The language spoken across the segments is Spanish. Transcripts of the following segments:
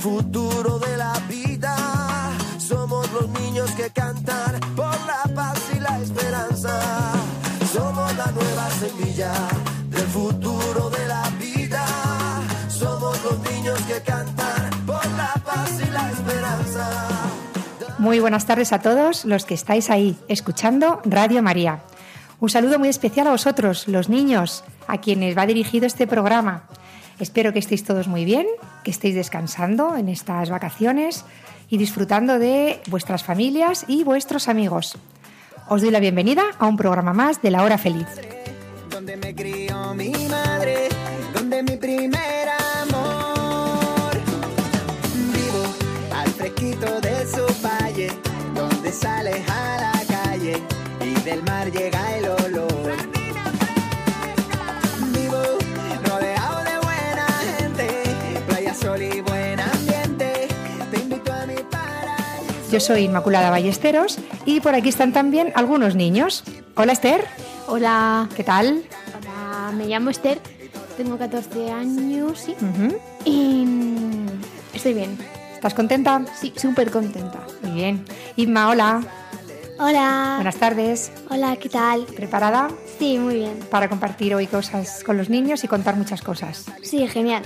Futuro de la vida. Somos los niños que cantan por la paz y la esperanza. Somos la nueva semilla del futuro de la vida. Somos los niños que cantan por la paz y la esperanza. Muy buenas tardes a todos los que estáis ahí escuchando Radio María. Un saludo muy especial a vosotros, los niños, a quienes va dirigido este programa. Espero que estéis todos muy bien, que estéis descansando en estas vacaciones y disfrutando de vuestras familias y vuestros amigos. Os doy la bienvenida a un programa más de la hora feliz. donde me crió mi madre, donde mi primer amor. Vivo al fresquito de su valle, donde sales a la calle y del mar llega el olor. Yo soy Inmaculada Ballesteros y por aquí están también algunos niños. Hola Esther, Hola, ¿qué tal? hola, me llamo Esther, tengo 14 años sí, y mm, estoy bien. ¿Estás contenta? Sí, súper contenta. Muy bien. Inma, hola. Hola, Buenas tardes. hola, ¿qué tal? ¿Preparada Sí, muy bien. para compartir hoy cosas con los niños y contar muchas cosas? Sí, genial.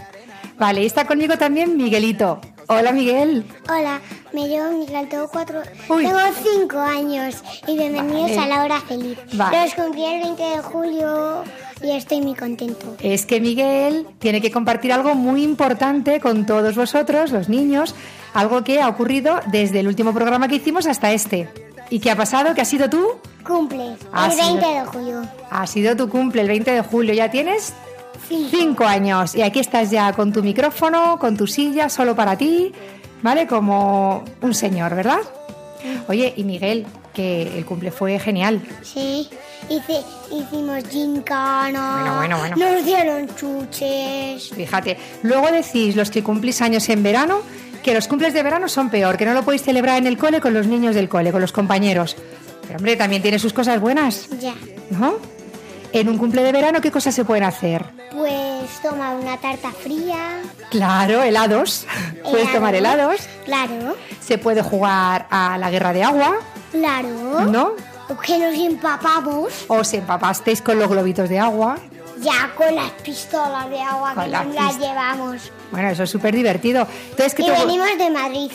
Vale, y está conmigo también Miguelito. Hola Miguel. Hola, me llamo Miguel, tengo cuatro, Uy. tengo cinco años y bienvenidos Vale. a la hora feliz. Vale. Los cumplí el 20 de julio y estoy muy contento. Es que Miguel tiene que compartir algo muy importante con todos vosotros, los niños, algo que ha ocurrido desde el último programa que hicimos hasta este. ¿Y qué ha pasado? ¿Qué ha sido tú? Cumple el sí. 20 de julio. Ha sido tu cumple el 20 de julio. Ya tienes cinco años. Y aquí estás ya con tu micrófono, con tu silla, solo para ti, ¿vale? Como un señor, ¿verdad? Oye, y Miguel, que el cumple fue genial. Sí, hice, hicimos gincana. Bueno, bueno, bueno. Nos dieron chuches. Fíjate, luego decís los que cumplís años en verano que los cumples de verano son peor, que no lo podéis celebrar en el cole con los niños del cole, con los compañeros. Pero hombre, también tiene sus cosas buenas, Ya. ¿no? En un cumple de verano, ¿qué cosas se pueden hacer? Pues tomar una tarta fría. Claro, helados. Puedes tomar helados. Claro, Se puede jugar a la guerra de agua, claro. ¿no? O que nos empapamos O se empapasteis con los globitos de agua. ya con las pistolas de agua Con que las nos las llevamos. Bueno, eso es súper divertido. Entonces, ¿qué Y te- venimos de Madrid.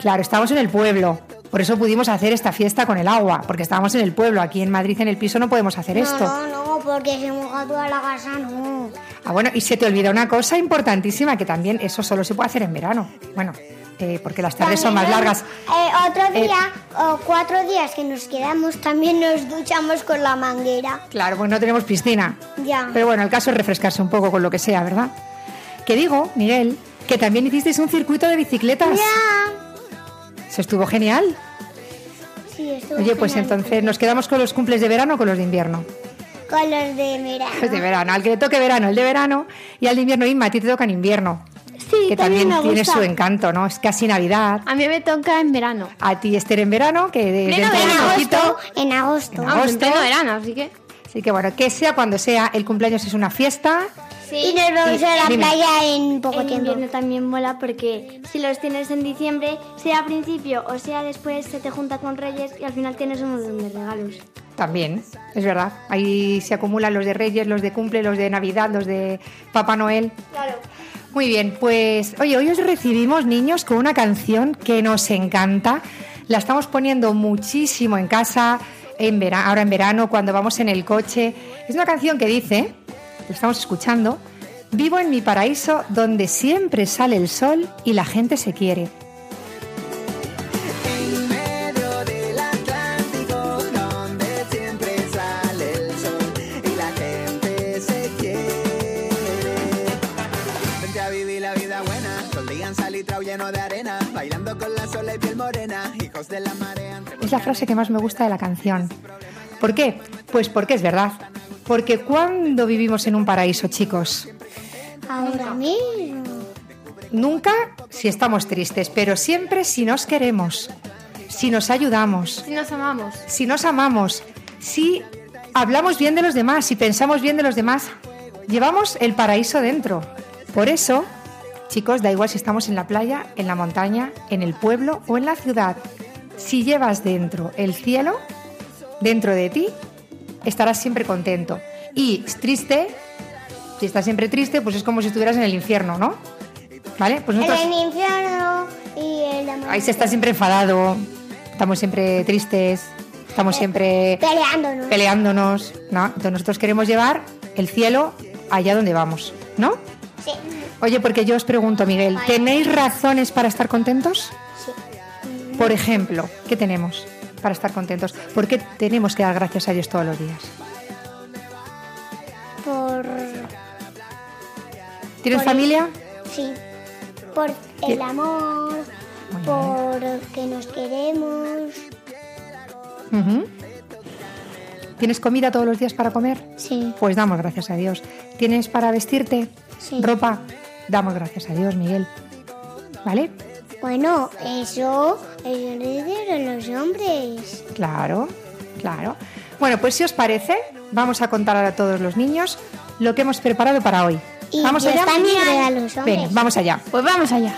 Claro, estamos en el pueblo. Por eso pudimos hacer esta fiesta con el agua, porque estábamos en el pueblo. Aquí en Madrid, en el piso, no podemos hacer esto. No, no, porque se moja toda la casa, no. Ah, bueno, y se te olvida una cosa importantísima, que también eso solo se puede hacer en verano. Bueno, eh, porque las tardes son más largas. eh, otro Eh, día, o cuatro días que nos quedamos, también nos duchamos con la manguera. Claro, pues no tenemos piscina. Ya. Pero bueno, el caso es refrescarse un poco con lo que sea, ¿verdad? Que digo, Miguel, que también hicisteis un circuito de bicicletas. Ya. Eso estuvo genial. Sí, estuvo Oye, pues genial. entonces nos quedamos con los cumples de verano o con los de invierno. Con los de verano. Los de verano, al que le toque verano, el de verano, y al de invierno, Inma, a ti te toca en invierno. Sí, que también también me tiene gusta. su encanto, ¿no? Es casi Navidad. A mí me toca en verano. A ti, Esther, en verano, que de. En agosto. En Vamos, en agosto. pleno verano, así que... Así que bueno, que sea cuando sea, el cumpleaños es una fiesta. Y nos vamos Y- a la dime. playa en poco En tiempo. invierno también mola porque si los tienes en diciembre, sea a principio o sea después, se te junta con Reyes y al final tienes un montón de regalos. También, es verdad. Ahí se acumulan los de Reyes, los de cumple, los de Navidad, los de Papá Noel. Claro. Muy bien, pues oye, hoy os recibimos niños con una canción que nos encanta. La estamos poniendo muchísimo en casa, en ahora en verano, cuando vamos en el coche. Es una canción que dice, lo estamos escuchando, vivo en mi paraíso donde siempre sale el sol y la gente se quiere. Lleno de arena, bailando con la sola y piel morena, hijos de la marea. Es la frase que más me gusta de la canción. ¿Por qué? Pues porque es verdad. Porque cuando vivimos en un paraíso, chicos, Ahora mismo. nunca si estamos tristes, pero siempre si nos queremos, si nos ayudamos, Si nos amamos. si nos amamos, si hablamos bien de los demás, si pensamos bien de los demás, llevamos el paraíso dentro. Por eso, chicos, da igual si estamos en la playa, en la montaña, en el pueblo o en la ciudad. Si llevas dentro el cielo, dentro de ti, estarás siempre contento. Y triste, si estás siempre triste, pues es como si estuvieras en el infierno, ¿no? ¿Vale? Pues En nosotros... el infierno y en la Ahí se está siempre enfadado, estamos siempre tristes, estamos siempre Peleándonos. peleándonos, ¿no? Entonces nosotros queremos llevar el cielo allá donde vamos, ¿no? Sí. Oye, porque yo os pregunto, Miguel, ¿tenéis razones para estar contentos? Sí. Por ejemplo, ¿qué tenemos para estar contentos? ¿Por qué tenemos que dar gracias a Dios todos los días? Por. ¿Tienes Por- familia? Sí. Por el amor. Por que nos queremos. ¿Tienes comida todos los días para comer? Sí. Pues damos gracias a Dios. ¿Tienes para vestirte? Sí. ¿Ropa? Damos gracias a Dios, Miguel. ¿Vale? Bueno, eso es de los hombres. Claro, claro. Bueno, pues si os parece, vamos a contar ahora a todos los niños lo que hemos preparado para hoy. Y vamos Dios allá. a los hombres. Venga, vamos allá. Pues vamos allá.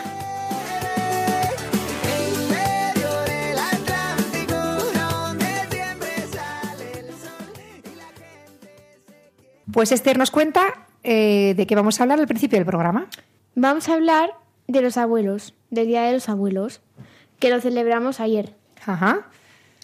Pues Esther nos cuenta eh, de qué vamos a hablar al principio del programa. Vamos a hablar de los abuelos, del Día de los Abuelos, que lo celebramos ayer. Ajá.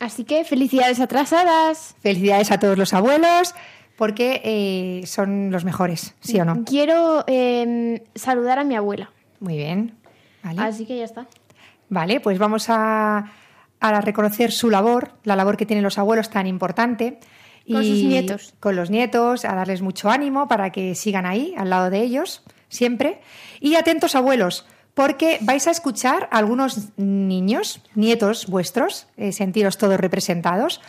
Así que felicidades atrasadas. Felicidades a todos los abuelos, porque eh, son los mejores, ¿sí o no? Quiero eh, saludar a mi abuela. Muy bien. Vale. Así que ya está. Vale, pues vamos a, a reconocer su labor, la labor que tienen los abuelos tan importante. Con sus nietos. Con los nietos, a darles mucho ánimo para que sigan ahí, al lado de ellos, siempre. Y atentos, abuelos, porque vais a escuchar a algunos niños, nietos vuestros, eh, sentiros todos representados,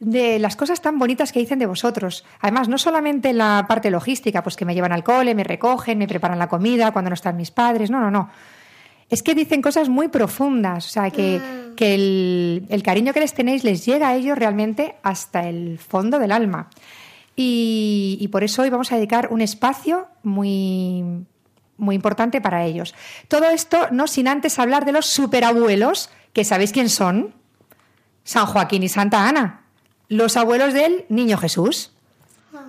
de las cosas tan bonitas que dicen de vosotros. Además, no solamente en la parte logística, pues que me llevan al cole, me recogen, me preparan la comida cuando no están mis padres, no, no, no. Es que dicen cosas muy profundas, o sea, que, que el, el cariño que les tenéis les llega a ellos realmente hasta el fondo del alma. Y, y por eso hoy vamos a dedicar un espacio muy, muy importante para ellos. Todo esto no sin antes hablar de los superabuelos, que sabéis quién son. San Joaquín y Santa Ana, los abuelos del Niño Jesús,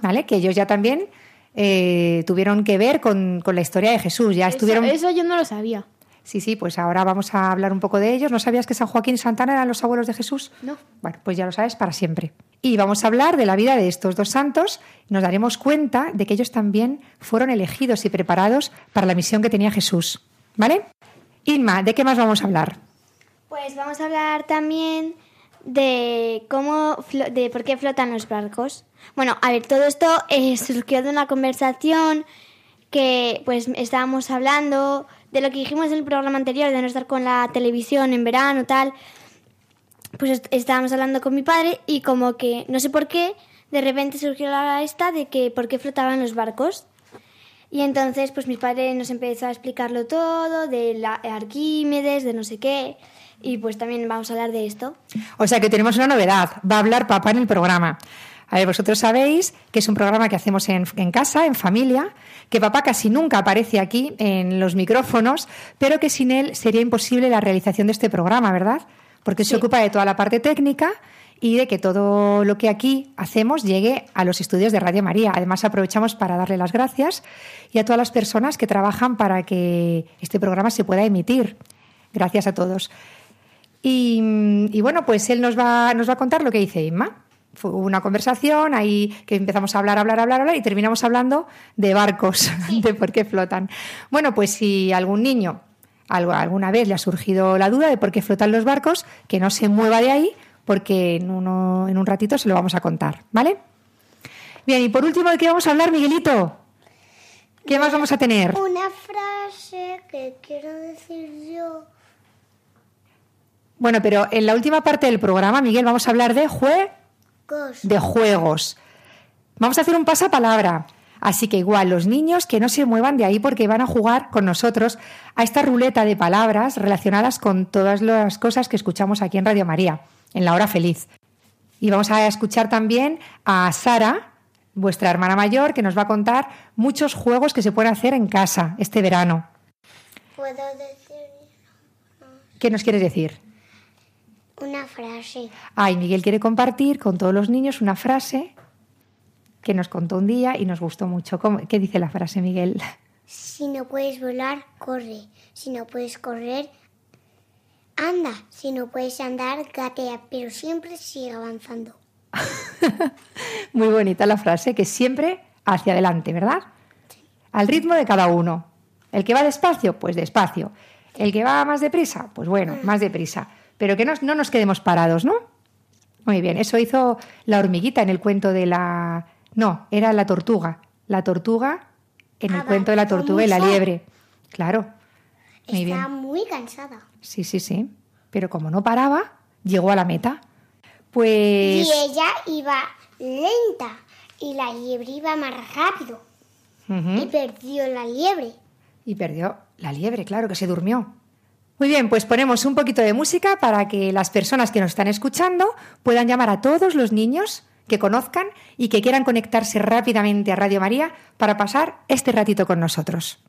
¿vale? Que ellos ya también eh, tuvieron que ver con, con la historia de Jesús, ya estuvieron... Eso yo no lo sabía. Sí, sí, pues ahora vamos a hablar un poco de ellos. ¿No sabías que San Joaquín y Santana eran los abuelos de Jesús? No. Bueno, pues ya lo sabes para siempre. Y vamos a hablar de la vida de estos dos santos. Nos daremos cuenta de que ellos también fueron elegidos y preparados para la misión que tenía Jesús. ¿Vale? Inma, ¿de qué más vamos a hablar? Pues vamos a hablar también de cómo flo- de por qué flotan los barcos. Bueno, a ver, todo esto eh, surgió de una conversación que pues estábamos hablando de lo que dijimos en el programa anterior de no estar con la televisión en verano tal. Pues est- estábamos hablando con mi padre y como que no sé por qué de repente surgió la esta de que por qué flotaban los barcos. Y entonces, pues mi padre nos empezó a explicarlo todo, de la Arquímedes, de no sé qué, y pues también vamos a hablar de esto. O sea que tenemos una novedad. Va a hablar papá en el programa. A ver, vosotros sabéis que es un programa que hacemos en, en casa, en familia, que papá casi nunca aparece aquí en los micrófonos, pero que sin él sería imposible la realización de este programa, ¿verdad? Porque se ocupa de toda la parte técnica y de que todo lo que aquí hacemos llegue a los estudios de Radio María. Además, aprovechamos para darle las gracias y a todas las personas que trabajan para que este programa se pueda emitir. Gracias a todos. Y, y bueno, pues él nos va, nos va a contar lo que dice Inma. Fue una conversación ahí que empezamos a hablar, hablar, hablar, hablar y terminamos hablando de barcos, de por qué flotan. Bueno, pues si algún niño algo, alguna vez le ha surgido la duda de por qué flotan los barcos, que no se mueva de ahí porque en, uno, en un ratito se lo vamos a contar, ¿vale? Bien, y por último, ¿de qué vamos a hablar, Miguelito? ¿Qué más vamos a tener? Una frase ¿Qué quiero decir yo? Bueno, pero en la última parte del programa, Miguel, vamos a hablar de jue. De juegos. Vamos a hacer un pasapalabra. Así que igual, los niños que no se muevan de ahí porque van a jugar con nosotros a esta ruleta de palabras relacionadas con todas las cosas que escuchamos aquí en Radio María, en la hora feliz. Y vamos a escuchar también a Sara, vuestra hermana mayor, que nos va a contar muchos juegos que se pueden hacer en casa este verano. ¿Puedo decir ¿Qué nos quieres decir? Una frase? Ay, Miguel quiere compartir con todos los niños una frase que nos contó un día y nos gustó mucho. ¿Cómo- ¿Qué dice la frase, Miguel? Si no puedes volar, corre. Si no puedes correr, anda. Si no puedes andar, gatea. Pero siempre sigue avanzando. Muy bonita la frase, que siempre hacia adelante, ¿verdad? Al ritmo de cada uno. El que va despacio, pues despacio. El que va más deprisa, pues bueno, más deprisa. Pero que no, no nos quedemos parados, ¿no? Muy bien, eso hizo la hormiguita en el cuento de la... No, era la tortuga. La tortuga en el Avanzó cuento de la tortuga y la liebre. Claro. Muy bien. Muy cansada. Sí, sí, sí. Pero como no paraba, llegó a la meta. Pues... Y ella iba lenta. Y la liebre iba más rápido. Y perdió la liebre. Y perdió la liebre, claro, que se durmió. Muy bien, pues ponemos un poquito de música para que las personas que nos están escuchando puedan llamar a todos los niños que conozcan y que quieran conectarse rápidamente a Radio María para pasar este ratito con nosotros.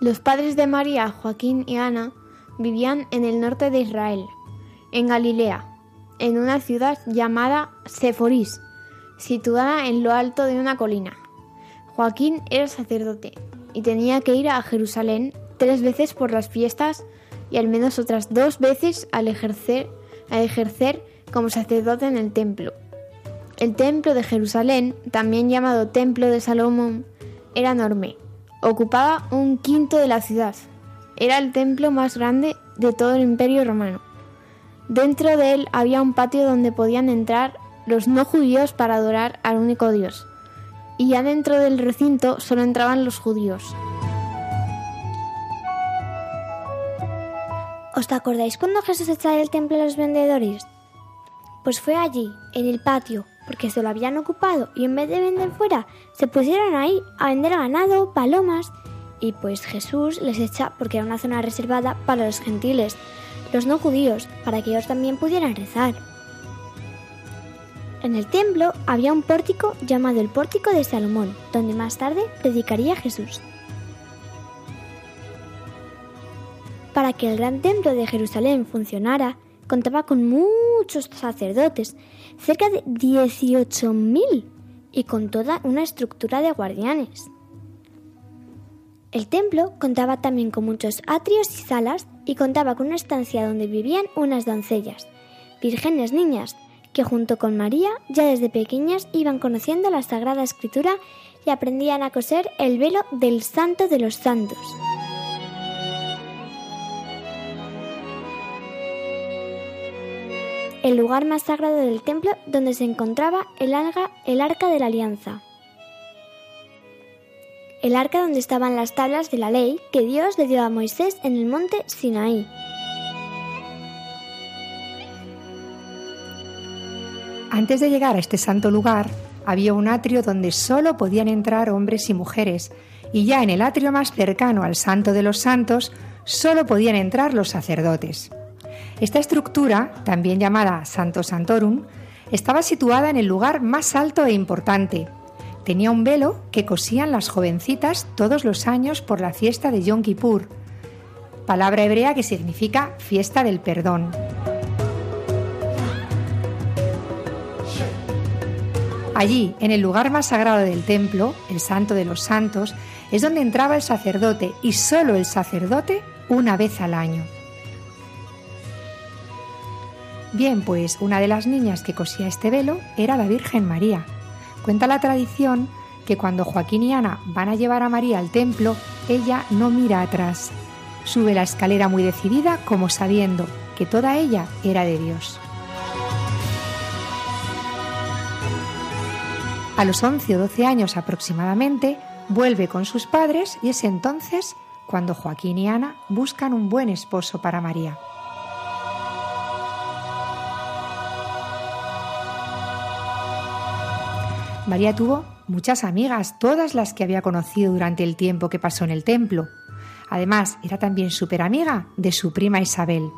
Los padres de María, Joaquín y Ana, vivían en el norte de Israel, en Galilea, en una ciudad llamada Seforis, situada en lo alto de una colina. Joaquín era sacerdote y tenía que ir a Jerusalén tres veces por las fiestas y al menos otras dos veces al ejercer como sacerdote en el templo. El templo de Jerusalén, también llamado Templo de Salomón, era enorme. Ocupaba un quinto de la ciudad. Era el templo más grande de todo el imperio romano. Dentro de él había un patio donde podían entrar los no judíos para adorar al único Dios. Y ya dentro del recinto solo entraban los judíos. ¿Os acordáis cuando Jesús echaba del templo a los vendedores? Pues fue allí, en el patio, porque se lo habían ocupado y en vez de vender fuera, se pusieron ahí a vender ganado, palomas. Y pues Jesús les echa porque era una zona reservada para los gentiles, los no judíos, para que ellos también pudieran rezar. En el templo había un pórtico llamado el Pórtico de Salomón, donde más tarde predicaría Jesús. Para que el gran templo de Jerusalén funcionara, contaba con muchos sacerdotes, cerca de 18.000, y con toda una estructura de guardianes. El templo contaba también con muchos atrios y salas y contaba con una estancia donde vivían unas doncellas, vírgenes niñas, que junto con María ya desde pequeñas iban conociendo la Sagrada Escritura y aprendían a coser el velo del Santo de los Santos. El lugar más sagrado del templo donde se encontraba el, alga- el arca de la alianza. El arca donde estaban las tablas de la ley que Dios le dio a Moisés en el monte Sinaí. Antes de llegar a este santo lugar, había un atrio donde solo podían entrar hombres y mujeres, y ya en el atrio más cercano al Santo de los Santos, solo podían entrar los sacerdotes. Esta estructura, también llamada Santo Santorum, estaba situada en el lugar más alto e importante. Tenía un velo que cosían las jovencitas todos los años por la fiesta de Yom Kippur, palabra hebrea que significa fiesta del perdón. Allí, en el lugar más sagrado del templo, el Santo de los Santos, es donde entraba el sacerdote y solo el sacerdote una vez al año. Bien, pues una de las niñas que cosía este velo era la Virgen María. Cuenta la tradición que cuando Joaquín y Ana van a llevar a María al templo, ella no mira atrás. Sube la escalera muy decidida como sabiendo que toda ella era de Dios. A los 11 o 12 años aproximadamente, vuelve con sus padres y es entonces cuando Joaquín y Ana buscan un buen esposo para María. María tuvo muchas amigas, todas las que había conocido durante el tiempo que pasó en el templo. Además, era también súper amiga de su prima Isabel.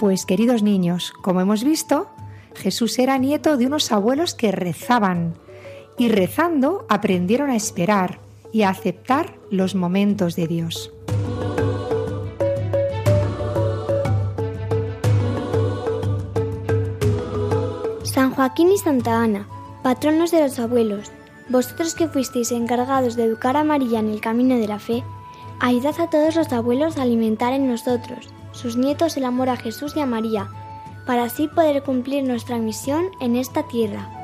Pues queridos niños, como hemos visto, Jesús era nieto de unos abuelos que rezaban y rezando aprendieron a esperar y a aceptar los momentos de Dios. San Joaquín y Santa Ana, patronos de los abuelos, vosotros que fuisteis encargados de educar a María en el camino de la fe, ayudad a todos los abuelos a alimentar en nosotros, sus nietos, el amor a Jesús y a María, para así poder cumplir nuestra misión en esta tierra.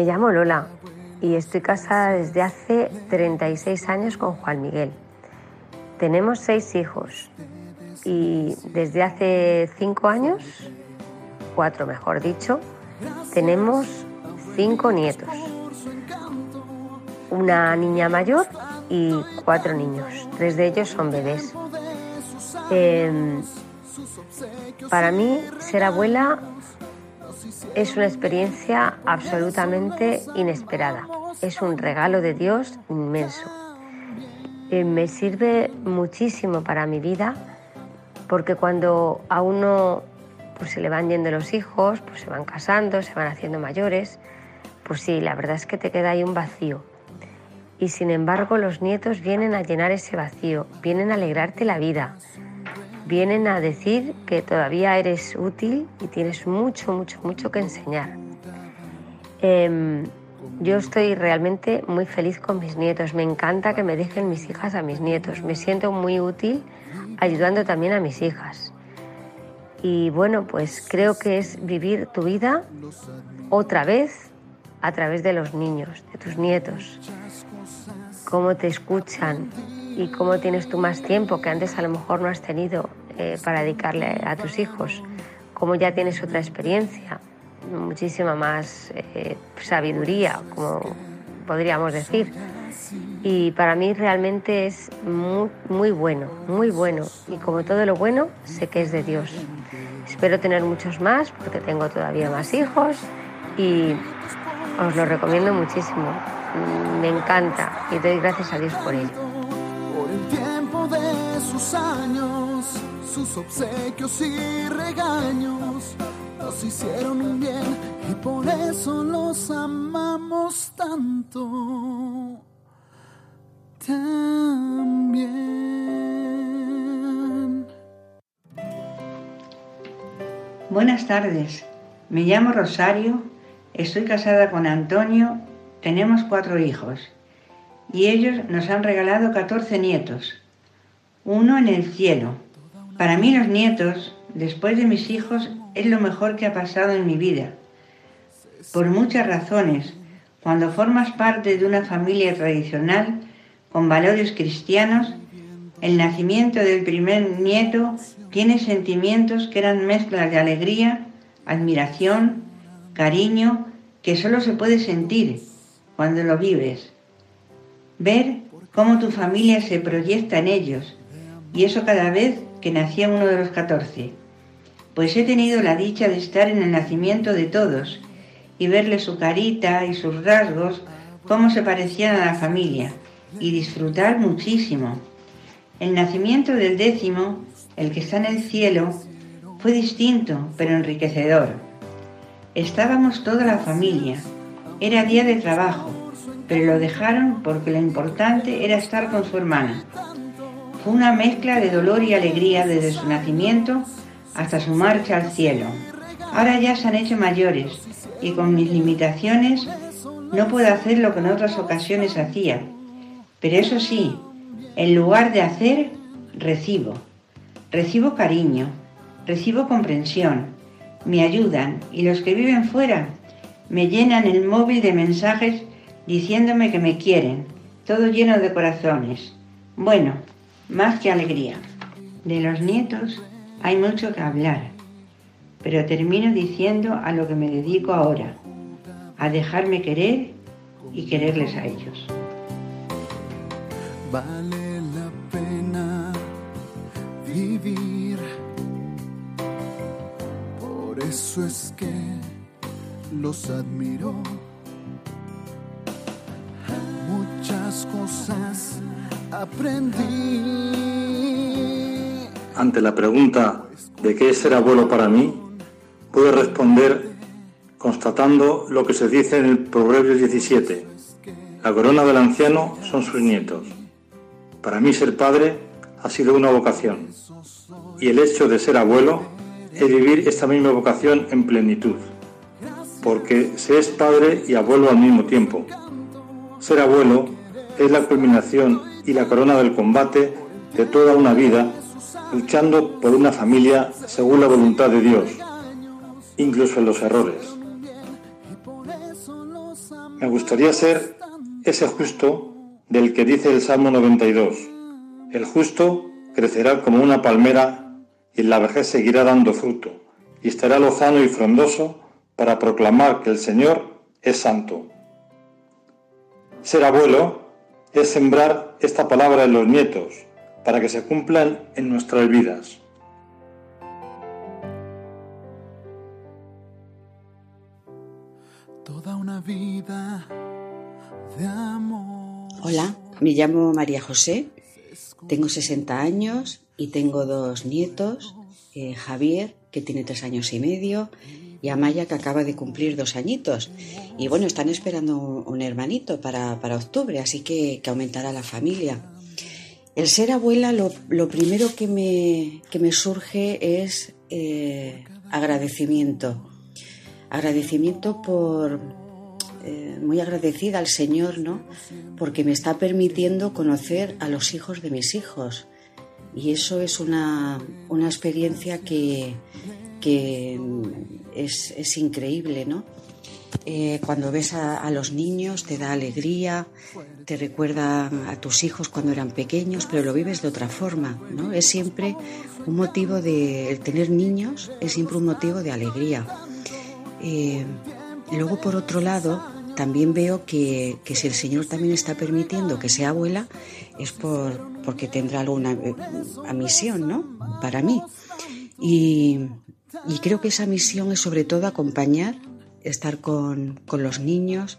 Me llamo Lola y estoy casada desde hace 36 años con Juan Miguel. Tenemos seis hijos y desde hace cinco años, cuatro mejor dicho, tenemos cinco nietos. Una niña mayor y cuatro niños. Tres de ellos son bebés. Em, para mí, ser abuela es una experiencia absolutamente inesperada. Es un regalo de Dios inmenso. Eh, me sirve muchísimo para mi vida porque cuando a uno pues, se le van yendo los hijos, pues se van casando, se van haciendo mayores, pues sí, la verdad es que te queda ahí un vacío. Y sin embargo los nietos vienen a llenar ese vacío, vienen a alegrarte la vida, vienen a decir que todavía eres útil y tienes mucho, mucho, mucho que enseñar. Em, yo estoy realmente muy feliz con mis nietos, me encanta que me dejen mis hijas a mis nietos, me siento muy útil ayudando también a mis hijas. Y bueno, pues creo que es vivir tu vida otra vez a través de los niños, de tus nietos, cómo te escuchan y cómo tienes tú más tiempo que antes a lo mejor no has tenido eh, para dedicarle a tus hijos, cómo ya tienes otra experiencia, muchísima más eh, sabiduría, como podríamos decir. Y para mí realmente es muy, muy bueno, muy bueno. Y como todo lo bueno, sé que es de Dios. Espero tener muchos más porque tengo todavía más hijos y os lo recomiendo muchísimo. Me encanta y doy gracias a Dios por ello. Sus años, sus obsequios y regaños nos hicieron un bien y por eso los amamos tanto. También. Buenas tardes, me llamo Rosario, estoy casada con Antonio, tenemos cuatro hijos y ellos nos han regalado 14 nietos, uno en el cielo. Para mí los nietos, después de mis hijos, es lo mejor que ha pasado en mi vida. Por muchas razones, cuando formas parte de una familia tradicional con valores cristianos, el nacimiento del primer nieto tiene sentimientos que eran mezclas de alegría, admiración, cariño, que solo se puede sentir cuando lo vives. Ver cómo tu familia se proyecta en ellos, y eso cada vez que nacía uno de los catorce. pues he tenido la dicha de estar en el nacimiento de todos y verle su carita y sus rasgos, cómo se parecían a la familia, y disfrutar muchísimo. El nacimiento del décimo, el que está en el cielo, fue distinto, pero enriquecedor. Estábamos toda la familia. Era día de trabajo, pero lo dejaron porque lo importante era estar con su hermana. Fue una mezcla de dolor y alegría desde su nacimiento hasta su marcha al cielo. Ahora ya se han hecho mayores y con mis limitaciones no puedo hacer lo que en otras ocasiones hacía. Pero eso sí, en lugar de hacer, recibo. Recibo cariño, recibo comprensión, me ayudan y los que viven fuera me llenan el móvil de mensajes diciéndome que me quieren, todo lleno de corazones. Bueno, más que alegría. De los nietos hay mucho que hablar, pero termino diciendo a lo que me dedico ahora, a dejarme querer y quererles a ellos. Vale la pena vivir. Por eso es que los admiro. Muchas cosas aprendí. Ante la pregunta de qué es ser abuelo para mí, puedo responder constatando lo que se dice en el Proverbio 17. La corona del anciano son sus nietos. Para mí ser padre ha sido una vocación y el hecho de ser abuelo es vivir esta misma vocación en plenitud, porque se es padre y abuelo al mismo tiempo. Ser abuelo es la culminación y la corona del combate de toda una vida luchando por una familia según la voluntad de Dios, incluso en los errores. Me gustaría ser ese justo del que dice el Salmo 92. El justo crecerá como una palmera y la vejez seguirá dando fruto y estará lozano y frondoso para proclamar que el Señor es santo. Ser abuelo es sembrar esta palabra en los nietos para que se cumplan en nuestras vidas. Toda una vida de amor. Hola, me llamo María José, tengo 60 años y tengo dos nietos, eh, Javier, que tiene tres años y medio, y Amaya, que acaba de cumplir dos añitos. Y bueno, están esperando un, hermanito para, para, octubre, así que, que, aumentará la familia. El ser abuela, lo, lo primero que me, que me, surge es eh, agradecimiento. Agradecimiento por, eh, muy agradecida al Señor, ¿no? Porque me está permitiendo conocer a los hijos de mis hijos. Y eso es una, una experiencia que, que es, es, increíble, ¿no? Eh, cuando ves a, a, los niños te da alegría, te recuerda a tus hijos cuando eran pequeños, pero lo vives de otra forma, ¿no? Es siempre un motivo de el tener niños, es siempre un motivo de alegría. Eh, luego, por otro lado, también veo que, que, si el Señor también está permitiendo que sea abuela, es por, porque tendrá alguna eh, misión, ¿no? Para mí. Y, y creo que esa misión es sobre todo acompañar, estar con, con los niños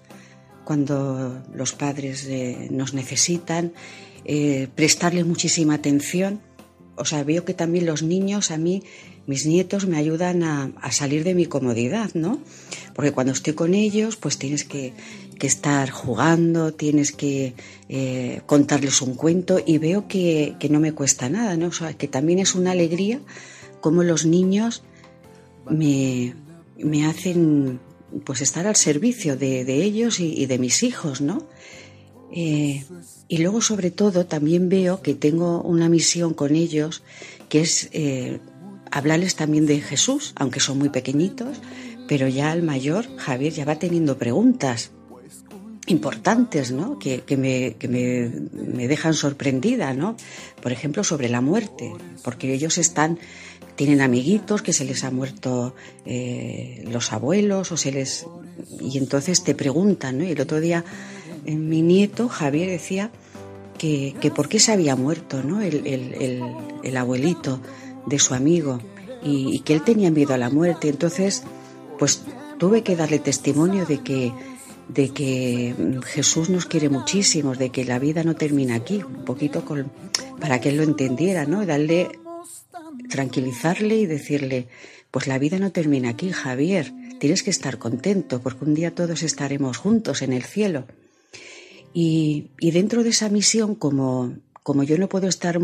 cuando los padres eh, nos necesitan, eh, prestarles muchísima atención. O sea, veo que también los niños a mí, mis nietos me ayudan a, salir de mi comodidad, ¿no? Porque cuando estoy con ellos, pues tienes que, que estar jugando, tienes que eh, contarles un cuento y veo que, que, no me cuesta nada, ¿no? O sea, que también es una alegría como los niños me, me hacen pues estar al servicio de, de ellos y, de mis hijos, ¿no? Eh, y luego, sobre todo, también veo que tengo una misión con ellos, que es eh, hablarles también de Jesús, aunque son muy pequeñitos, pero ya el mayor, Javier, ya va teniendo preguntas importantes, ¿no? Que, que, me, que me, me dejan sorprendida, ¿no? Por ejemplo, sobre la muerte, porque ellos están tienen amiguitos que se les ha muerto eh, los abuelos o se les y entonces te preguntan ¿no? y el otro día eh, mi nieto Javier decía que, que por qué se había muerto ¿no? el, el, el, el, abuelito de su amigo y, y que él tenía miedo a la muerte. Entonces, pues tuve que darle testimonio de que de que Jesús nos quiere muchísimo, de que la vida no termina aquí, un poquito con, para que él lo entendiera, ¿no? Darle, tranquilizarle y decirle, pues la vida no termina aquí, Javier, tienes que estar contento, porque un día todos estaremos juntos en el cielo. Y, y dentro de esa misión, como, como yo no puedo estar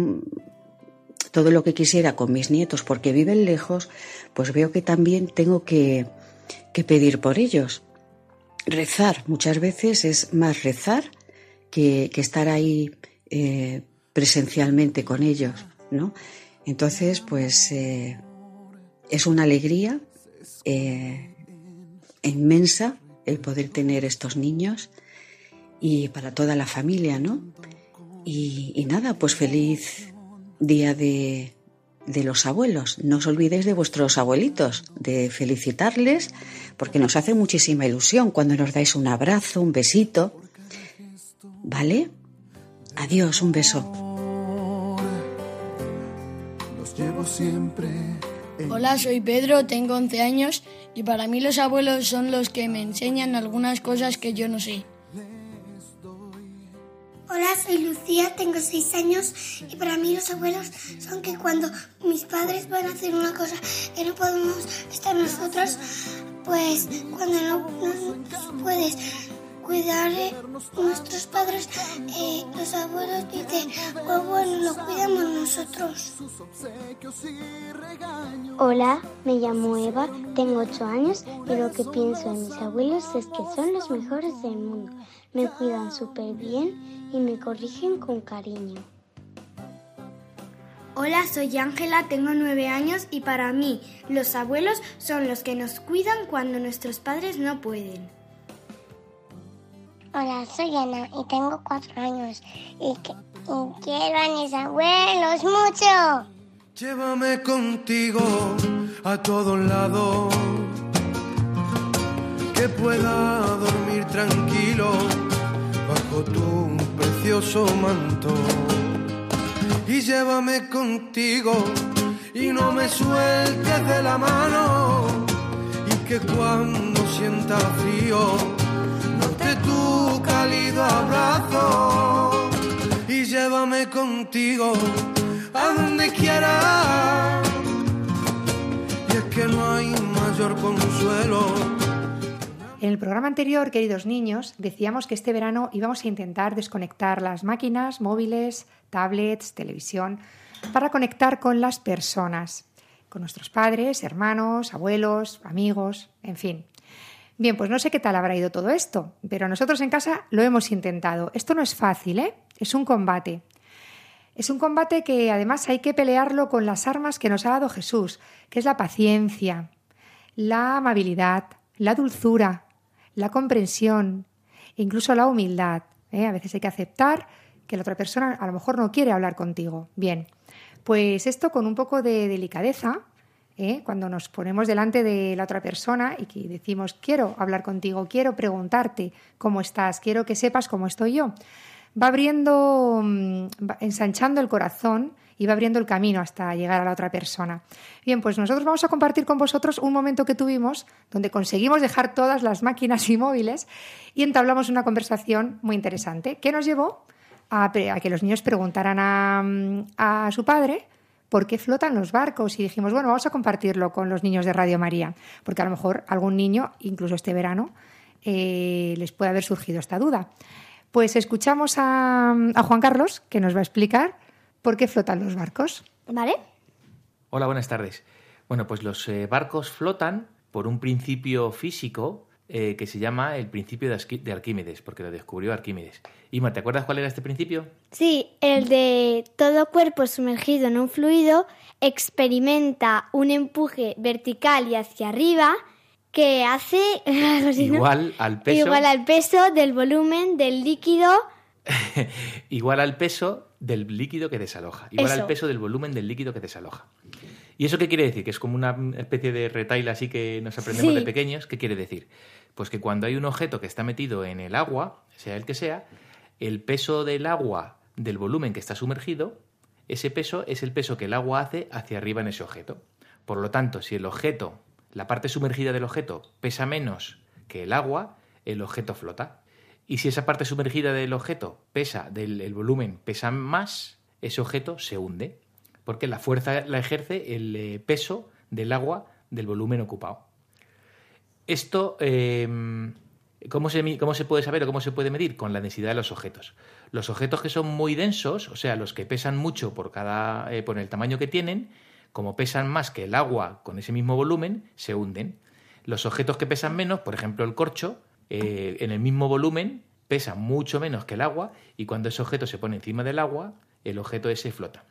todo lo que quisiera con mis nietos porque viven lejos, pues veo que también tengo que, que pedir por ellos rezar. Muchas veces es más rezar que, que estar ahí eh, presencialmente con ellos, ¿no? Entonces, pues eh, es una alegría eh, inmensa el poder tener estos niños y para toda la familia, ¿no? Y, nada, pues feliz día de, de los abuelos. No os olvidéis de vuestros abuelitos, de felicitarles, porque nos hace muchísima ilusión cuando nos dais un abrazo, un besito. ¿Vale? Adiós, un beso. Hola, soy Pedro, tengo 11 años y para mí los abuelos son los que me enseñan algunas cosas que yo no sé. Hola, soy Lucía, tengo seis años y para mí los abuelos son que cuando mis padres van a hacer una cosa que no podemos estar nosotros, pues cuando no, no puedes cuidar nuestros padres, eh, los abuelos dicen, oh, bueno, lo cuidamos nosotros. Hola, me llamo Eva, tengo ocho años y lo que pienso en mis abuelos es que son los mejores del mundo. Me cuidan súper bien y me corrigen con cariño. Hola, soy Ángela, tengo nueve años y para mí los abuelos son los que nos cuidan cuando nuestros padres no pueden. Hola, soy Ana y tengo cuatro años y, y quiero a mis abuelos mucho. Llévame contigo a todos lados, que pueda dormir tranquilo bajo tu precioso manto. Y llévame contigo y no me sueltes de la mano. Y que cuando sienta frío, tu cálido abrazo. Y llévame contigo a donde quiera. Y es que no hay mayor consuelo. En el programa anterior, queridos niños, decíamos que este verano íbamos a intentar desconectar las máquinas, móviles, tablets, televisión, para conectar con las personas, con nuestros padres, hermanos, abuelos, amigos, en fin. Bien, pues no sé qué tal habrá ido todo esto, pero nosotros en casa lo hemos intentado. Esto no es fácil, ¿eh? Es un combate. Es un combate que además hay que pelearlo con las armas que nos ha dado Jesús, que es la paciencia, la amabilidad, la dulzura, la comprensión, e incluso la humildad. ¿eh? A veces hay que aceptar que la otra persona a lo mejor no quiere hablar contigo. Bien, pues esto con un poco de delicadeza, ¿eh? cuando nos ponemos delante de la otra persona y que decimos quiero hablar contigo, quiero preguntarte cómo estás, quiero que sepas cómo estoy yo, va abriendo, mm, va ensanchando el corazón y va abriendo el camino hasta llegar a la otra persona. Bien, pues nosotros vamos a compartir con vosotros un momento que tuvimos donde conseguimos dejar todas las máquinas y móviles y entablamos una conversación muy interesante que nos llevó a, que los niños preguntaran a, mm, a su padre por qué flotan los barcos y dijimos, bueno, vamos a compartirlo con los niños de Radio María, porque a lo mejor algún niño, incluso este verano, eh, les puede haber surgido esta duda. Pues escuchamos a, a Juan Carlos, que nos va a explicar por qué flotan los barcos. ¿Vale? Hola, buenas tardes. Bueno, pues los eh, barcos flotan por un principio físico eh, que se llama el principio de, Arquímedes, porque lo descubrió Arquímedes. Ima, ¿te acuerdas cuál era este principio? Sí, el de todo cuerpo sumergido en un fluido experimenta un empuje vertical y hacia arriba que hace. Igual al peso, igual al peso del volumen del líquido. igual al peso del líquido que desaloja. Igual Eso. al peso del volumen del líquido que desaloja. ¿Y eso qué quiere decir? Que es como una especie de retail así que nos aprendemos Sí. de pequeños. ¿Qué quiere decir? Pues que cuando hay un objeto que está metido en el agua, sea el que sea, el peso del agua del volumen que está sumergido, ese peso es el peso que el agua hace hacia arriba en ese objeto. Por lo tanto, si el objeto, la parte sumergida del objeto, pesa menos que el agua, el objeto flota. Y si esa parte sumergida del objeto pesa, del el volumen pesa más, ese objeto se hunde. Porque la fuerza la ejerce el eh, peso del agua del volumen ocupado. Esto, eh, ¿cómo, se, ¿cómo se puede saber o cómo se puede medir? Con la densidad de los objetos. Los objetos que son muy densos, o sea, los que pesan mucho por, cada, eh, por el tamaño que tienen, como pesan más que el agua con ese mismo volumen, se hunden. Los objetos que pesan menos, por ejemplo el corcho, eh, en el mismo volumen pesa mucho menos que el agua y cuando ese objeto se pone encima del agua, el objeto ese flota.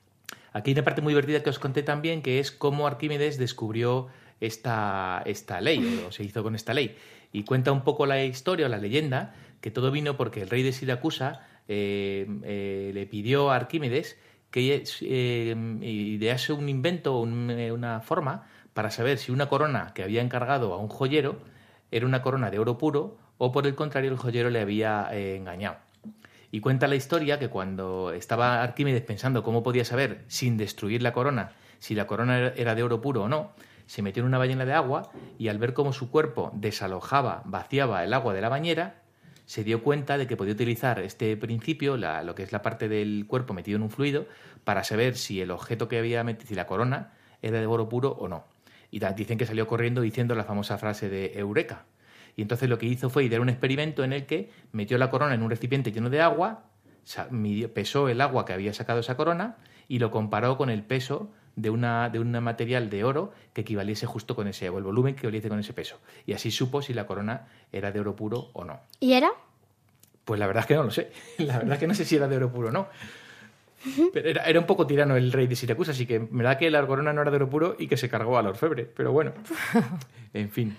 Aquí hay una parte muy divertida que os conté también, que es cómo Arquímedes descubrió esta, esta ley, o se hizo con esta ley. Y cuenta un poco la historia o la leyenda, que todo vino porque el rey de Siracusa eh, eh, le pidió a Arquímedes que eh, idease un invento, un- una forma, para saber si una corona que había encargado a un joyero era una corona de oro puro o por el contrario el joyero le había engañado. Y cuenta la historia que cuando estaba Arquímedes pensando cómo podía saber, sin destruir la corona, si la corona era de oro puro o no, se metió en una ballena de agua y al ver cómo su cuerpo desalojaba, vaciaba el agua de la bañera, se dio cuenta de que podía utilizar este principio, la- lo que es la parte del cuerpo metido en un fluido, para saber si el objeto que había metido, si la corona, era de oro puro o no. Y dicen que salió corriendo diciendo la famosa frase de Eureka. Y entonces lo que hizo fue idear un experimento en el que metió la corona en un recipiente lleno de agua, pesó el agua que había sacado esa corona y lo comparó con el peso de, una, de un material de oro que equivaliese justo con ese, o el volumen que equivaliese con ese peso. Y así supo si la corona era de oro puro o no. ¿Y era? Pues la verdad es que no lo sé. La verdad es que no sé si era de oro puro o no. Pero era, era un poco tirano el rey de Siracusa, así que me da que la corona no era de oro puro y que se cargó a la orfebre. Pero bueno, en fin.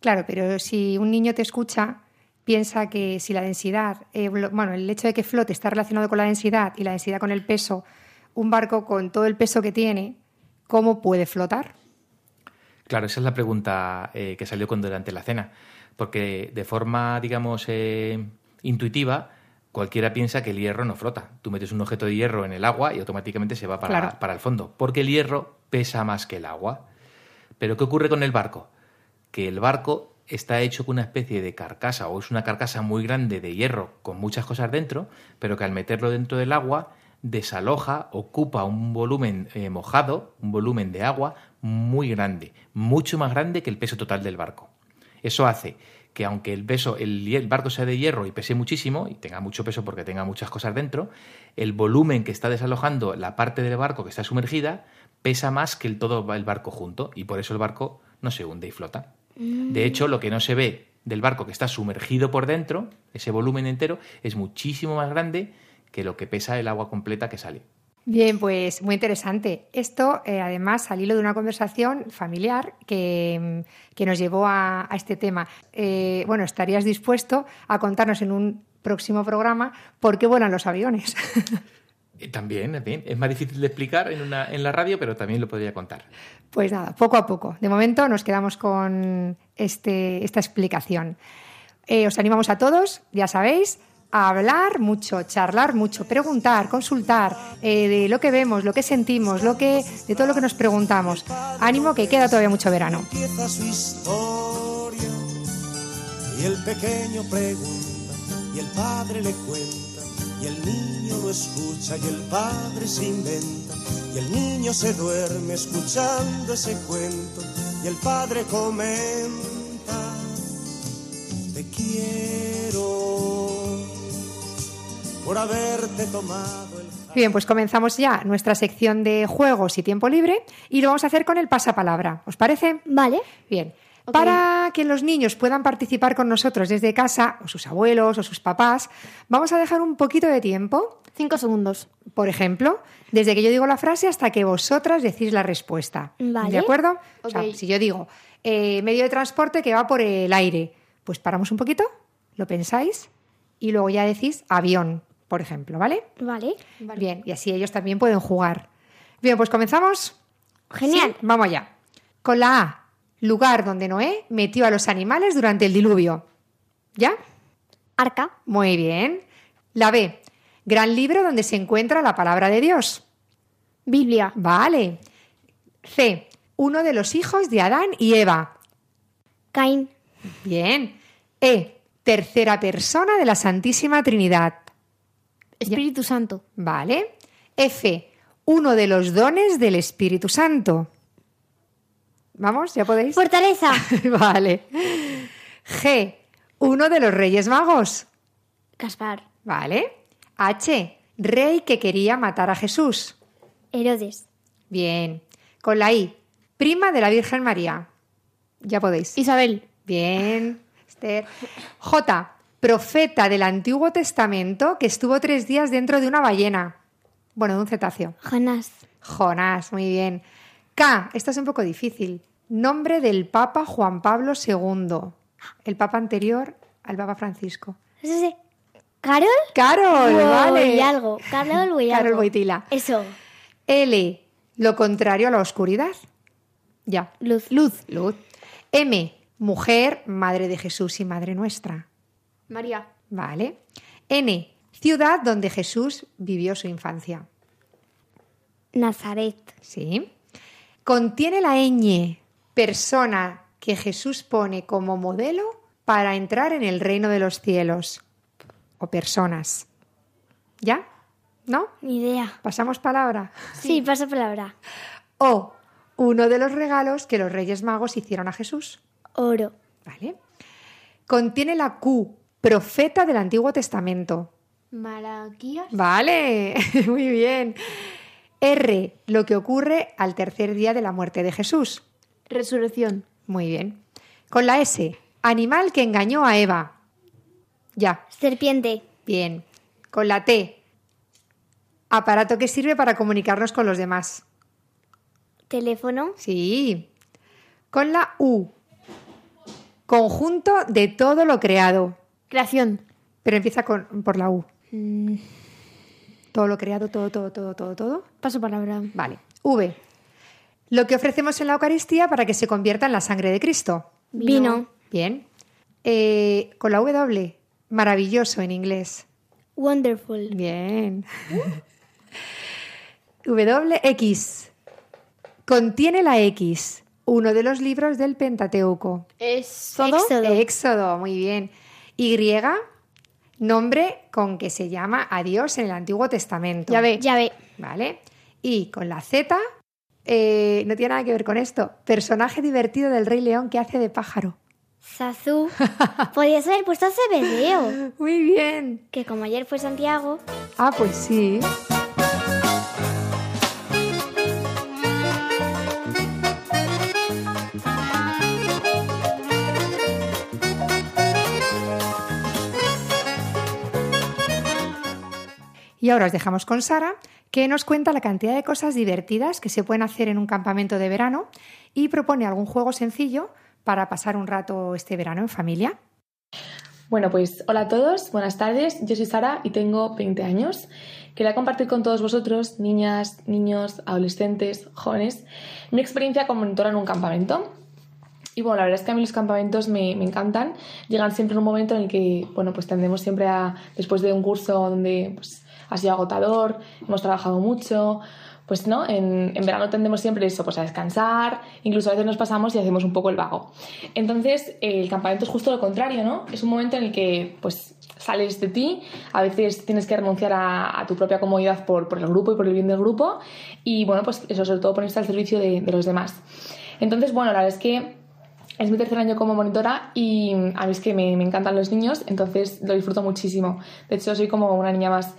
Claro, pero si un niño te escucha, piensa que si la densidad, eh, bueno, el hecho de que flote está relacionado con la densidad y la densidad con el peso, un barco con todo el peso que tiene, ¿cómo puede flotar? Claro, esa es la pregunta eh, que salió con durante la cena. Porque de forma, digamos, eh, intuitiva, cualquiera piensa que el hierro no flota. Tú metes un objeto de hierro en el agua y automáticamente se va para, Claro. para el fondo. Porque el hierro pesa más que el agua. Pero ¿qué ocurre con el barco? Que el barco está hecho con una especie de carcasa o es una carcasa muy grande de hierro con muchas cosas dentro, pero que al meterlo dentro del agua desaloja, ocupa un volumen eh, mojado, un volumen de agua muy grande, mucho más grande que el peso total del barco. Eso hace que aunque el peso, el, el barco sea de hierro y pese muchísimo, y tenga mucho peso porque tenga muchas cosas dentro, el volumen que está desalojando la parte del barco que está sumergida pesa más que el todo el barco junto, y por eso el barco no se hunde y flota. De hecho, lo que no se ve del barco que está sumergido por dentro, ese volumen entero, es muchísimo más grande que lo que pesa el agua completa que sale. Bien, pues muy interesante. Esto, eh, además, al hilo de una conversación familiar que, que nos llevó a, a este tema. Eh, bueno, ¿estarías dispuesto a contarnos en un próximo programa por qué vuelan los aviones? Eh, También, también, es más difícil de explicar en, una, en la radio, pero también lo podría contar. Pues nada, poco a poco. De momento nos quedamos con este, esta explicación. Eh, os animamos a todos, ya sabéis, hablar mucho, charlar mucho, preguntar, consultar eh, de lo que vemos, lo que sentimos, lo que, de todo lo que nos preguntamos. Ánimo que queda todavía mucho verano. Y el pequeño pregunta y el padre le cuenta y el niño lo escucha y el padre se inventa y el niño se duerme escuchando ese cuento y el padre comenta te quiero por haberte tomado el Bien, pues comenzamos ya nuestra sección de juegos y tiempo libre y lo vamos a hacer con el pasapalabra. ¿Os parece? Vale. Bien. Para que los niños puedan participar con nosotros desde casa, o sus abuelos, o sus papás, vamos a dejar un poquito de tiempo. Cinco segundos. Por ejemplo, desde que yo digo la frase hasta que vosotras decís la respuesta. Vale. ¿De acuerdo? O sea, si yo digo eh, medio de transporte que va por el aire, pues paramos un poquito, lo pensáis y luego ya decís avión, por ejemplo, ¿vale? Vale. Bien, y así ellos también pueden jugar. Bien, pues comenzamos. Genial. ¿Sí? Vamos allá. Con la A, lugar donde Noé metió a los animales durante el diluvio. ¿Ya? Arca. Muy bien. La B, gran libro donde se encuentra la palabra de Dios. Biblia. Vale. C, uno de los hijos de Adán y Eva. Caín. Bien. E. Tercera persona de la Santísima Trinidad. Espíritu Santo. Vale. F. Uno de los dones del Espíritu Santo. Vamos, ¿ya podéis? Fortaleza. vale. G. Uno de los Reyes Magos. Caspar. Vale. H. Rey que quería matar a Jesús. Herodes. Bien. Con la I. Prima de la Virgen María. Ya podéis. Isabel. Bien. Esther. J. Profeta del Antiguo Testamento que estuvo tres días dentro de una ballena. Bueno, de un cetáceo. Jonás. Jonás, muy bien. K. Esta es un poco difícil. Nombre del Papa Juan Pablo II. El Papa anterior al Papa Francisco. ¿Es ese? ¿Carol? Carol, Wow, vale. y algo. Carol y Carol. Boitila. Eso. L. Lo contrario a la oscuridad. Ya. Luz. Luz. Luz. M. Mujer, madre de Jesús y madre nuestra. María. Vale. N. Ciudad donde Jesús vivió su infancia. Nazaret. Sí. Contiene la ñ, persona que Jesús pone como modelo para entrar en el reino de los cielos. O personas. ¿Ya? ¿No? Ni idea. ¿Pasamos palabra? Sí, paso palabra. O uno de los regalos que los Reyes Magos hicieron a Jesús. Oro. ¿Vale? Contiene la Q, profeta del Antiguo Testamento. Malaquías. Vale, muy bien. R, lo que ocurre al tercer día de la muerte de Jesús. Resurrección. Muy bien. Con la S, animal que engañó a Eva. Ya. Serpiente. Bien. Con la T, aparato que sirve para comunicarnos con los demás. Teléfono. Sí. Con la U, conjunto de todo lo creado. Creación. Pero empieza con, por la U. Todo lo creado, todo, todo, todo, todo, todo. Paso palabra. Vale. V. Lo que ofrecemos en la Eucaristía para que se convierta en la sangre de Cristo. Vino. Bien. Eh, con la W. Maravilloso en inglés. Wonderful. Bien. WX. Contiene la X. Uno de los libros del Pentateuco. Éxodo. Éxodo, muy bien. Y. Nombre con que se llama a Dios en el Antiguo Testamento. Llave. Llave. ¿Vale? Y con la Z, eh, no tiene nada que ver con esto. Personaje divertido del Rey León que hace de pájaro. Sazú. Podías haber puesto Cebedeo. Muy bien. Que como ayer fue Santiago. Ah, pues sí. Y ahora os dejamos con Sara, que nos cuenta la cantidad de cosas divertidas que se pueden hacer en un campamento de verano y propone algún juego sencillo para pasar un rato este verano en familia. Bueno, pues hola a todos, buenas tardes. Yo soy Sara y tengo 20 años. Quería compartir con todos vosotros, niñas, niños, adolescentes, jóvenes, mi experiencia como monitora en un campamento. Y bueno, la verdad es que a mí los campamentos me, me, encantan. Llegan siempre en un momento en el que, bueno, pues tendemos siempre a, después de un curso donde pues, ha sido agotador, hemos trabajado mucho, pues no, en, en, verano tendemos siempre eso, pues a descansar, incluso a veces nos pasamos y hacemos un poco el vago. Entonces, el campamento es justo lo contrario, ¿no? Es un momento en el que, pues, sales de ti, a veces tienes que renunciar a, a tu propia comodidad por, por, el grupo y por el bien del grupo, y bueno, pues eso, sobre todo ponerse al servicio de, de los demás. Entonces, bueno, la verdad es que es mi tercer año como monitora y a mí es que me, me, encantan los niños, entonces lo disfruto muchísimo. De hecho, soy como una niña más.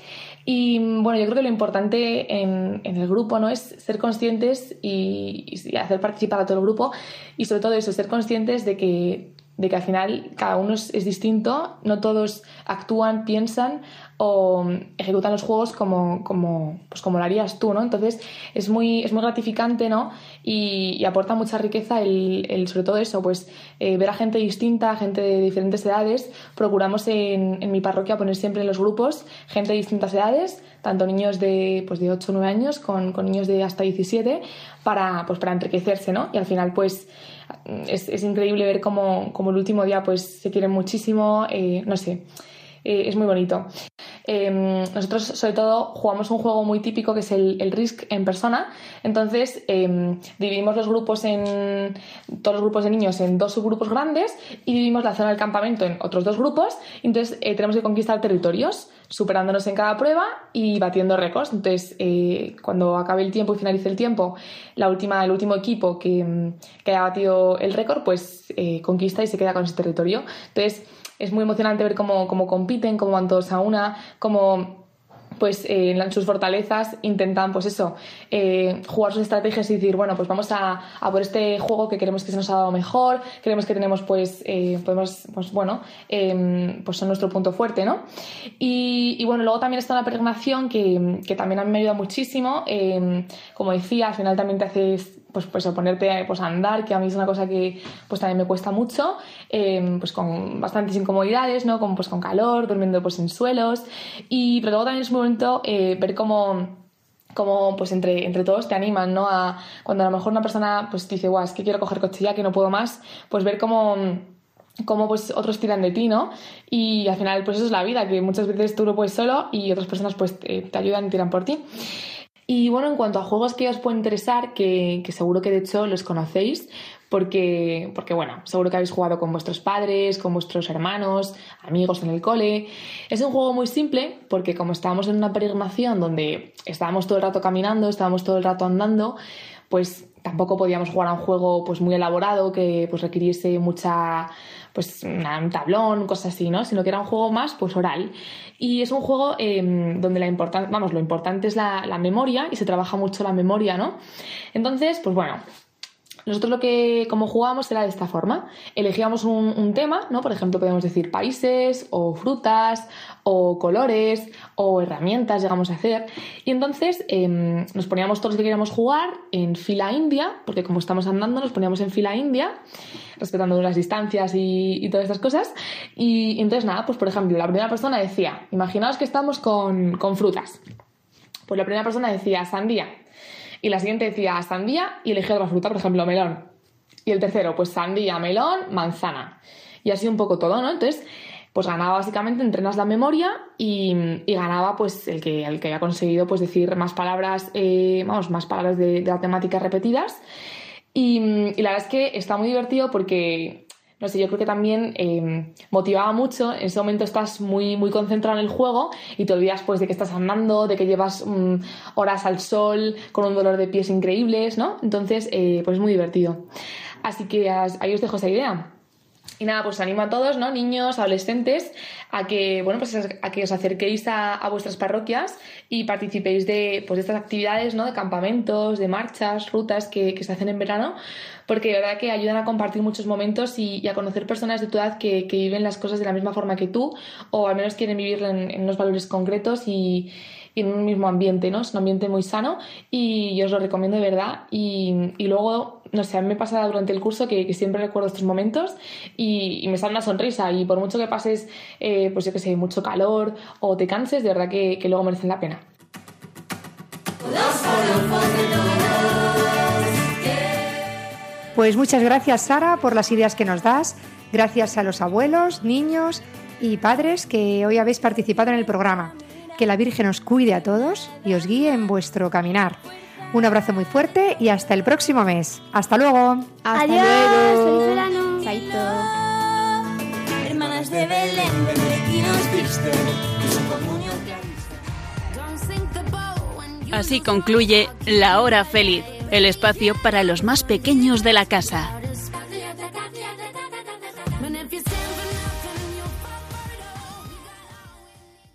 Y bueno, yo creo que lo importante en, en el grupo ¿no? es ser conscientes y, hacer participar a todo el grupo y sobre todo eso, ser conscientes de que, de que al final cada uno es, es distinto, no todos actúan, piensan o ejecutan los juegos como, como, pues como lo harías tú, ¿no? Entonces es muy, es muy gratificante, ¿no? Y, aporta mucha riqueza el, el, sobre todo eso, pues eh, ver a gente distinta, gente de diferentes edades. Procuramos en, en, mi parroquia poner siempre en los grupos gente de distintas edades, tanto niños de, pues de 8 o 9 años con, con niños de hasta 17, para, pues para enriquecerse, ¿no? Y al final, pues es, es increíble ver cómo, cómo, el último día pues se quieren muchísimo, eh, no sé, eh, es muy bonito. em, nosotros sobre todo jugamos un juego muy típico que es el, el Risk en persona. Entonces em, dividimos los grupos en todos los grupos de niños en dos subgrupos grandes y dividimos la zona del campamento en otros dos grupos. Entonces eh, tenemos que conquistar territorios superándonos en cada prueba y batiendo récords. Entonces, eh, cuando acabe el tiempo y finalice el tiempo, la última, el último equipo que, que haya batido el récord, pues conquista y se queda con ese territorio. Entonces, es muy emocionante ver cómo, cómo compiten, cómo van todos a una, cómo pues eh, sus fortalezas intentan pues eso eh, jugar sus estrategias y decir bueno pues vamos a, a, por este juego que queremos que se nos ha dado mejor queremos que tenemos pues eh, podemos pues bueno em, pues son nuestro punto fuerte no y, bueno luego también está la peregrinación que, que también a mí me ayuda muchísimo em, como decía al final también te haces pues, pues ponerte pues, a andar, que a mí es una cosa que pues también me cuesta mucho, eh, pues con bastantes incomodidades, ¿no? Con, pues con calor, durmiendo pues en suelos. Y, pero luego también es muy bonito eh, ver cómo como pues entre, entre todos te animan, ¿no? A, cuando a lo mejor una persona pues dice, guau, es que quiero coger coche ya, que no puedo más, pues ver cómo cómo pues otros tiran de ti, ¿no? Y al final pues eso es la vida, que muchas veces tú lo puedes solo y otras personas pues te ayudan y tiran por ti. Y bueno, en cuanto a juegos que os pueden interesar, que, seguro que de hecho los conocéis, porque, porque bueno, seguro que habéis jugado con vuestros padres, con vuestros hermanos, amigos en el cole. Es un juego muy simple, porque como estábamos en una peregrinación donde estábamos todo el rato caminando, estábamos todo el rato andando, pues tampoco podíamos jugar a un juego pues muy elaborado que pues requiriese mucha pues un tablón, cosas así, ¿no? Sino que era un juego más pues oral. Y es un juego eh, donde la importante, vamos, lo importante es la, la memoria y se trabaja mucho la memoria, ¿no? Entonces, pues bueno, nosotros lo que, como jugábamos, era de esta forma. Elegíamos un, tema, ¿no? Por ejemplo, podíamos decir países, o frutas, o colores, o herramientas, llegamos a hacer. Y entonces eh, nos poníamos todos los que queríamos jugar en fila india, porque como estamos andando, nos poníamos en fila india, respetando las distancias y, todas estas cosas. Y, y, entonces, nada, pues por ejemplo, la primera persona decía, imaginaos que estamos con, con frutas. Pues la primera persona decía sandía. Y la siguiente decía sandía y elegía otra fruta, por ejemplo, melón. Y el tercero, pues sandía, melón, manzana. Y así un poco todo, ¿no? Entonces, pues ganaba básicamente, entrenas la memoria y, y ganaba pues el que, el que haya conseguido pues decir más palabras, eh, vamos, más palabras de, de la temática repetidas. Y, y, la verdad es que está muy divertido porque no sé, yo creo que también eh, motivaba mucho. En ese momento estás muy, muy concentrado en el juego y te olvidas pues de que estás andando, de que llevas um, horas al sol con un dolor de pies increíbles, ¿no? Entonces, eh, pues es muy divertido. Así que ahí os dejo esa idea. Y nada, pues animo a todos, ¿no? Niños, adolescentes, a que, bueno, pues a que os acerquéis a, a vuestras parroquias y participéis de, pues, de estas actividades, ¿no? De campamentos, de marchas, rutas que, que se hacen en verano, porque de verdad que ayudan a compartir muchos momentos y, a conocer personas de tu edad que, que, viven las cosas de la misma forma que tú, o al menos quieren vivir en, en unos valores concretos y, y, en un mismo ambiente, ¿no? Es un ambiente muy sano y yo os lo recomiendo de verdad. Y, y luego, no sé, a mí me durante el curso que, siempre recuerdo estos momentos y, y, me sale una sonrisa. Y por mucho que pases, eh, pues yo que sé, mucho calor o te canses, de verdad que, que luego merecen la pena. Pues muchas gracias, Sara, por las ideas que nos das. Gracias a los abuelos, niños y padres que hoy habéis participado en el programa. Que la Virgen os cuide a todos y os guíe en vuestro caminar. Un abrazo muy fuerte y hasta el próximo mes. Hasta luego. Hasta Adiós. luego. Feliz verano. Chaito. Hermanas de Belén, viste. Así concluye La Hora Feliz, el espacio para los más pequeños de la casa.